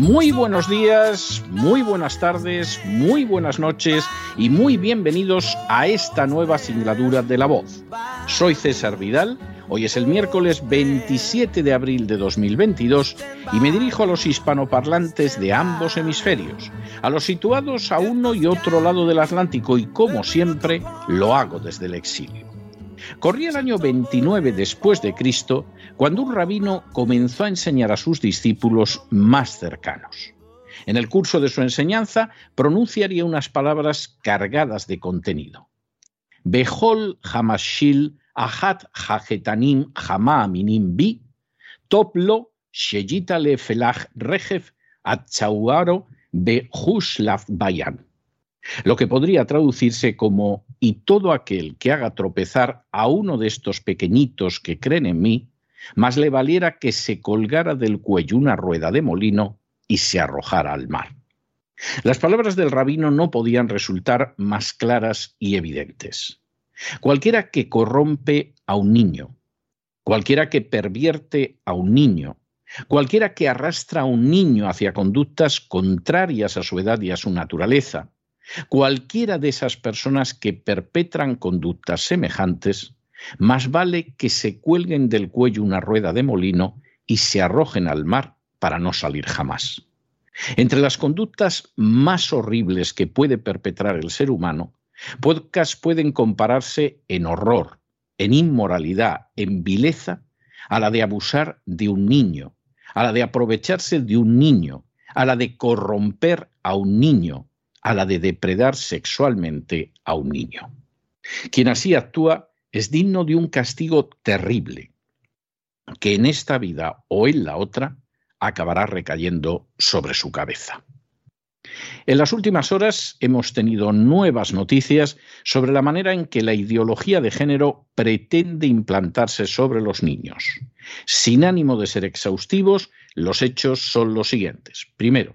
Muy buenos días, muy buenas tardes, muy buenas noches y muy bienvenidos a esta nueva singladura de La Voz. Soy César Vidal, hoy es el miércoles 27 de abril de 2022 y me dirijo a los hispanoparlantes de ambos hemisferios, a los situados a uno y otro lado del Atlántico y como siempre lo hago desde el exilio. Corría el año 29 después de Cristo cuando un rabino comenzó a enseñar a sus discípulos más cercanos. En el curso de su enseñanza pronunciaría unas palabras cargadas de contenido. Behol hamashil ahat hajetanim hamaaminim bi, toplo sheyitale felach rejev atzauaro behuslav bayan lo que podría traducirse como y todo aquel que haga tropezar a uno de estos pequeñitos que creen en mí, más le valiera que se colgara del cuello una rueda de molino y se arrojara al mar. Las palabras del rabino no podían resultar más claras y evidentes. Cualquiera que corrompe a un niño, cualquiera que pervierte a un niño, cualquiera que arrastra a un niño hacia conductas contrarias a su edad y a su naturaleza, Cualquiera de esas personas que perpetran conductas semejantes, más vale que se cuelguen del cuello una rueda de molino y se arrojen al mar para no salir jamás. Entre las conductas más horribles que puede perpetrar el ser humano, pocas pueden compararse en horror, en inmoralidad, en vileza, a la de abusar de un niño, a la de aprovecharse de un niño, a la de corromper a un niño, a la de depredar sexualmente a un niño. Quien así actúa es digno de un castigo terrible, que en esta vida o en la otra acabará recayendo sobre su cabeza. En las últimas horas hemos tenido nuevas noticias sobre la manera en que la ideología de género pretende implantarse sobre los niños. Sin ánimo de ser exhaustivos, los hechos son los siguientes. Primero,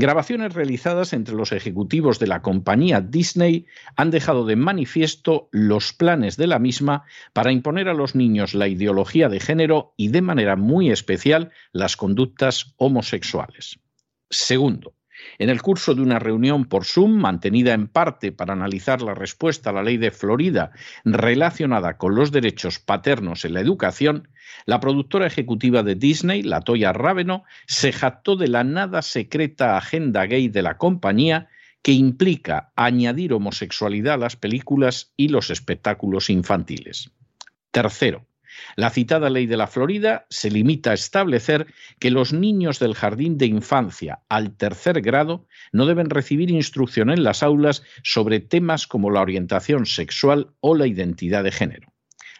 Grabaciones realizadas entre los ejecutivos de la compañía Disney han dejado de manifiesto los planes de la misma para imponer a los niños la ideología de género y de manera muy especial las conductas homosexuales. Segundo, en el curso de una reunión por Zoom, mantenida en parte para analizar la respuesta a la ley de Florida relacionada con los derechos paternos en la educación, la productora ejecutiva de Disney, Latoya Raveno, se jactó de la nada secreta agenda gay de la compañía que implica añadir homosexualidad a las películas y los espectáculos infantiles. Tercero, la citada ley de la Florida se limita a establecer que los niños del jardín de infancia al tercer grado no deben recibir instrucción en las aulas sobre temas como la orientación sexual o la identidad de género.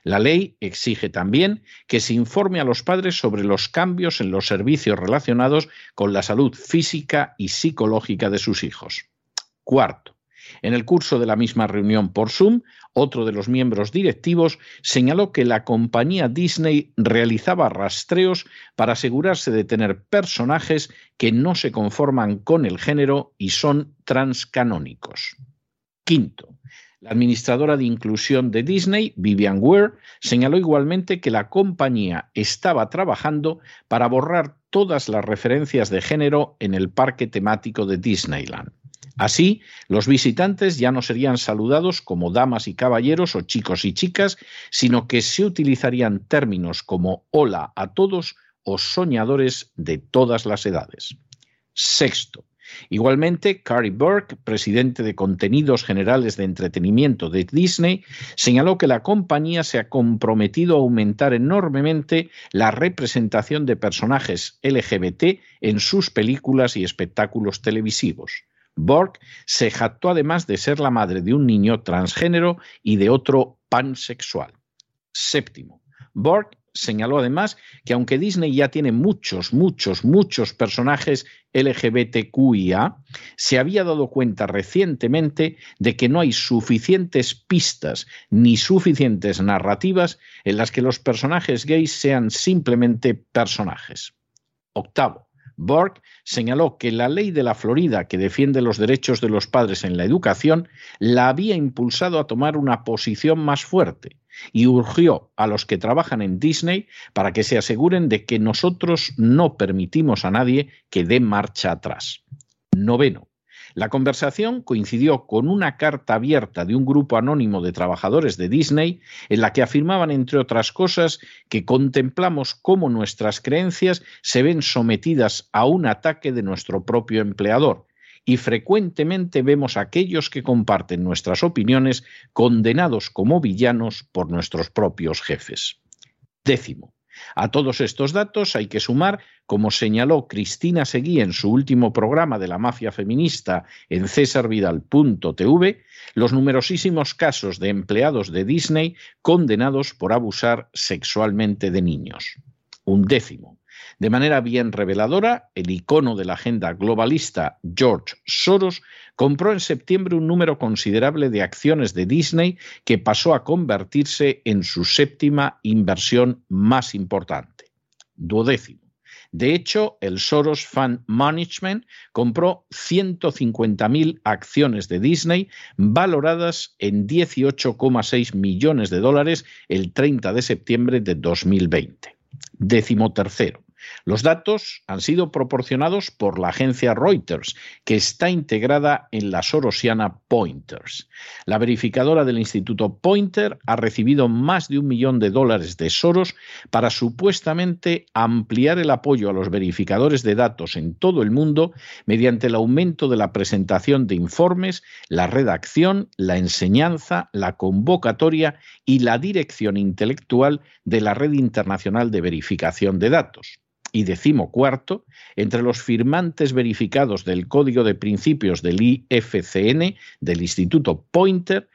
La ley exige también que se informe a los padres sobre los cambios en los servicios relacionados con la salud física y psicológica de sus hijos. Cuarto, en el curso de la misma reunión por Zoom, otro de los miembros directivos señaló que la compañía Disney realizaba rastreos para asegurarse de tener personajes que no se conforman con el género y son transcanónicos. Quinto, la administradora de inclusión de Disney, Vivian Ware, señaló igualmente que la compañía estaba trabajando para borrar todas las referencias de género en el parque temático de Disneyland. Así, los visitantes ya no serían saludados como damas y caballeros o chicos y chicas, sino que se utilizarían términos como hola a todos o soñadores de todas las edades. Sexto, Igualmente, Cary Burke, presidente de contenidos generales de entretenimiento de Disney, señaló que la compañía se ha comprometido a aumentar enormemente la representación de personajes LGBT en sus películas y espectáculos televisivos. Burke se jactó además de ser la madre de un niño transgénero y de otro pansexual. Séptimo, Burke señaló además que aunque Disney ya tiene muchos, muchos, muchos personajes LGBTQIA, se había dado cuenta recientemente de que no hay suficientes pistas ni suficientes narrativas en las que los personajes gays sean simplemente personajes. Octavo, Borg señaló que la ley de la Florida que defiende los derechos de los padres en la educación la había impulsado a tomar una posición más fuerte y urgió a los que trabajan en Disney para que se aseguren de que nosotros no permitimos a nadie que dé marcha atrás. Noveno. La conversación coincidió con una carta abierta de un grupo anónimo de trabajadores de Disney en la que afirmaban, entre otras cosas, que contemplamos cómo nuestras creencias se ven sometidas a un ataque de nuestro propio empleador y frecuentemente vemos a aquellos que comparten nuestras opiniones condenados como villanos por nuestros propios jefes. Décimo. A todos estos datos hay que sumar, como señaló Cristina Seguí en su último programa de la mafia feminista en cesarvidal.tv, los numerosísimos casos de empleados de Disney condenados por abusar sexualmente de niños. Un décimo. De manera bien reveladora, el icono de la agenda globalista George Soros compró en septiembre un número considerable de acciones de Disney que pasó a convertirse en su séptima inversión más importante. Duodécimo. De hecho, el Soros Fund Management compró 150.000 acciones de Disney valoradas en 18,6 millones de dólares el 30 de septiembre de 2020. Décimo tercero. Los datos han sido proporcionados por la agencia Reuters, que está integrada en la sorosiana Pointers. La verificadora del Instituto Pointer ha recibido más de un millón de dólares de Soros para supuestamente ampliar el apoyo a los verificadores de datos en todo el mundo mediante el aumento de la presentación de informes, la redacción, la enseñanza, la convocatoria y la dirección intelectual de la Red Internacional de Verificación de Datos y decimocuarto, entre los firmantes verificados del Código de Principios del IFCN, del Instituto Pointer,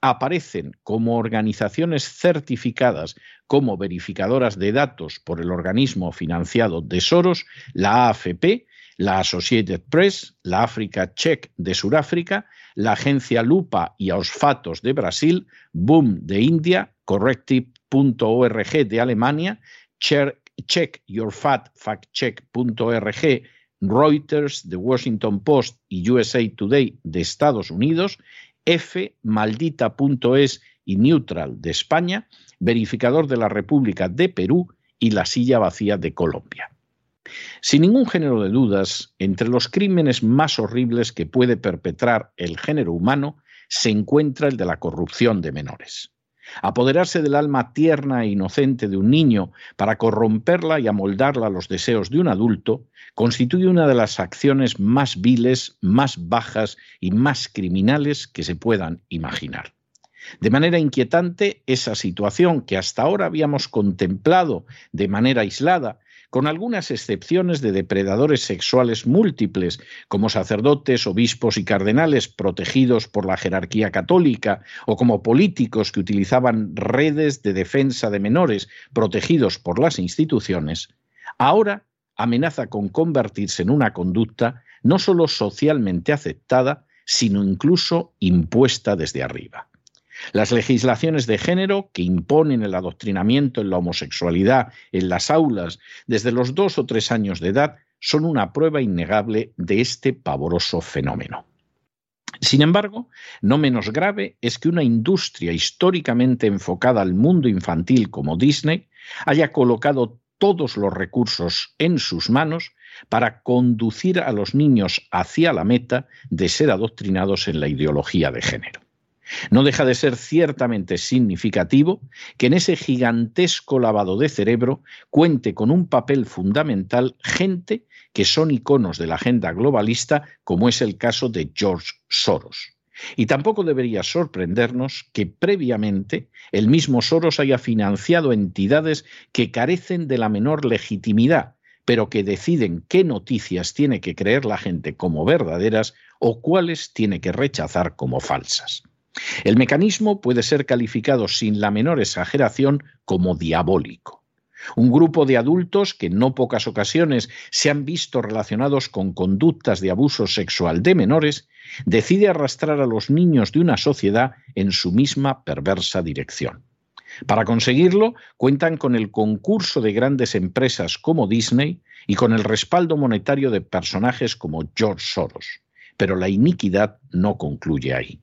aparecen como organizaciones certificadas como verificadoras de datos por el organismo financiado de Soros, la AFP, la Associated Press, la Africa Check de Sudáfrica, la agencia Lupa y Ausfatos de Brasil, Boom de India, Corrective.org de Alemania, checkyourfat.factcheck.org, Reuters, The Washington Post y USA Today de Estados Unidos, F, maldita.es y Neutral de España, verificador de la República de Perú y la silla vacía de Colombia. Sin ningún género de dudas, entre los crímenes más horribles que puede perpetrar el género humano se encuentra el de la corrupción de menores. Apoderarse del alma tierna e inocente de un niño para corromperla y amoldarla a los deseos de un adulto constituye una de las acciones más viles, más bajas y más criminales que se puedan imaginar. De manera inquietante, esa situación que hasta ahora habíamos contemplado de manera aislada con algunas excepciones de depredadores sexuales múltiples, como sacerdotes, obispos y cardenales protegidos por la jerarquía católica, o como políticos que utilizaban redes de defensa de menores protegidos por las instituciones, ahora amenaza con convertirse en una conducta no solo socialmente aceptada, sino incluso impuesta desde arriba. Las legislaciones de género que imponen el adoctrinamiento en la homosexualidad en las aulas desde los dos o tres años de edad son una prueba innegable de este pavoroso fenómeno. Sin embargo, no menos grave es que una industria históricamente enfocada al mundo infantil como Disney haya colocado todos los recursos en sus manos para conducir a los niños hacia la meta de ser adoctrinados en la ideología de género. No deja de ser ciertamente significativo que en ese gigantesco lavado de cerebro cuente con un papel fundamental gente que son iconos de la agenda globalista, como es el caso de George Soros. Y tampoco debería sorprendernos que previamente el mismo Soros haya financiado entidades que carecen de la menor legitimidad, pero que deciden qué noticias tiene que creer la gente como verdaderas o cuáles tiene que rechazar como falsas. El mecanismo puede ser calificado sin la menor exageración como diabólico. Un grupo de adultos que en no pocas ocasiones se han visto relacionados con conductas de abuso sexual de menores, decide arrastrar a los niños de una sociedad en su misma perversa dirección. Para conseguirlo, cuentan con el concurso de grandes empresas como Disney y con el respaldo monetario de personajes como George Soros. Pero la iniquidad no concluye ahí.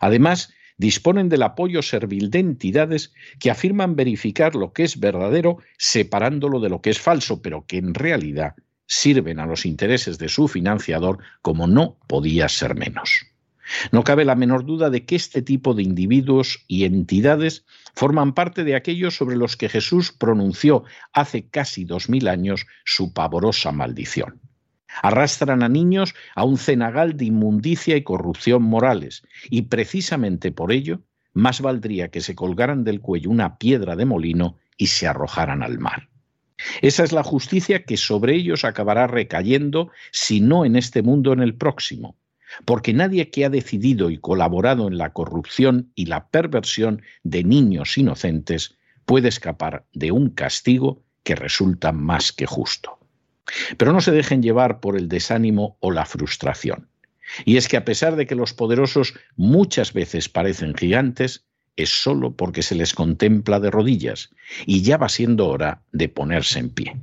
Además, disponen del apoyo servil de entidades que afirman verificar lo que es verdadero separándolo de lo que es falso, pero que en realidad sirven a los intereses de su financiador como no podía ser menos. No cabe la menor duda de que este tipo de individuos y entidades forman parte de aquellos sobre los que Jesús pronunció hace casi dos mil años su pavorosa maldición. Arrastran a niños a un cenagal de inmundicia y corrupción morales, y precisamente por ello más valdría que se colgaran del cuello una piedra de molino y se arrojaran al mar. Esa es la justicia que sobre ellos acabará recayendo, si no en este mundo, en el próximo, porque nadie que ha decidido y colaborado en la corrupción y la perversión de niños inocentes puede escapar de un castigo que resulta más que justo. Pero no se dejen llevar por el desánimo o la frustración. Y es que a pesar de que los poderosos muchas veces parecen gigantes, es solo porque se les contempla de rodillas y ya va siendo hora de ponerse en pie.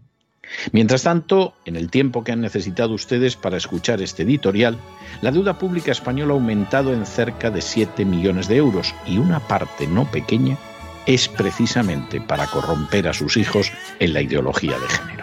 Mientras tanto, en el tiempo que han necesitado ustedes para escuchar este editorial, la deuda pública española ha aumentado en cerca de 7 millones de euros y una parte no pequeña es precisamente para corromper a sus hijos en la ideología de género.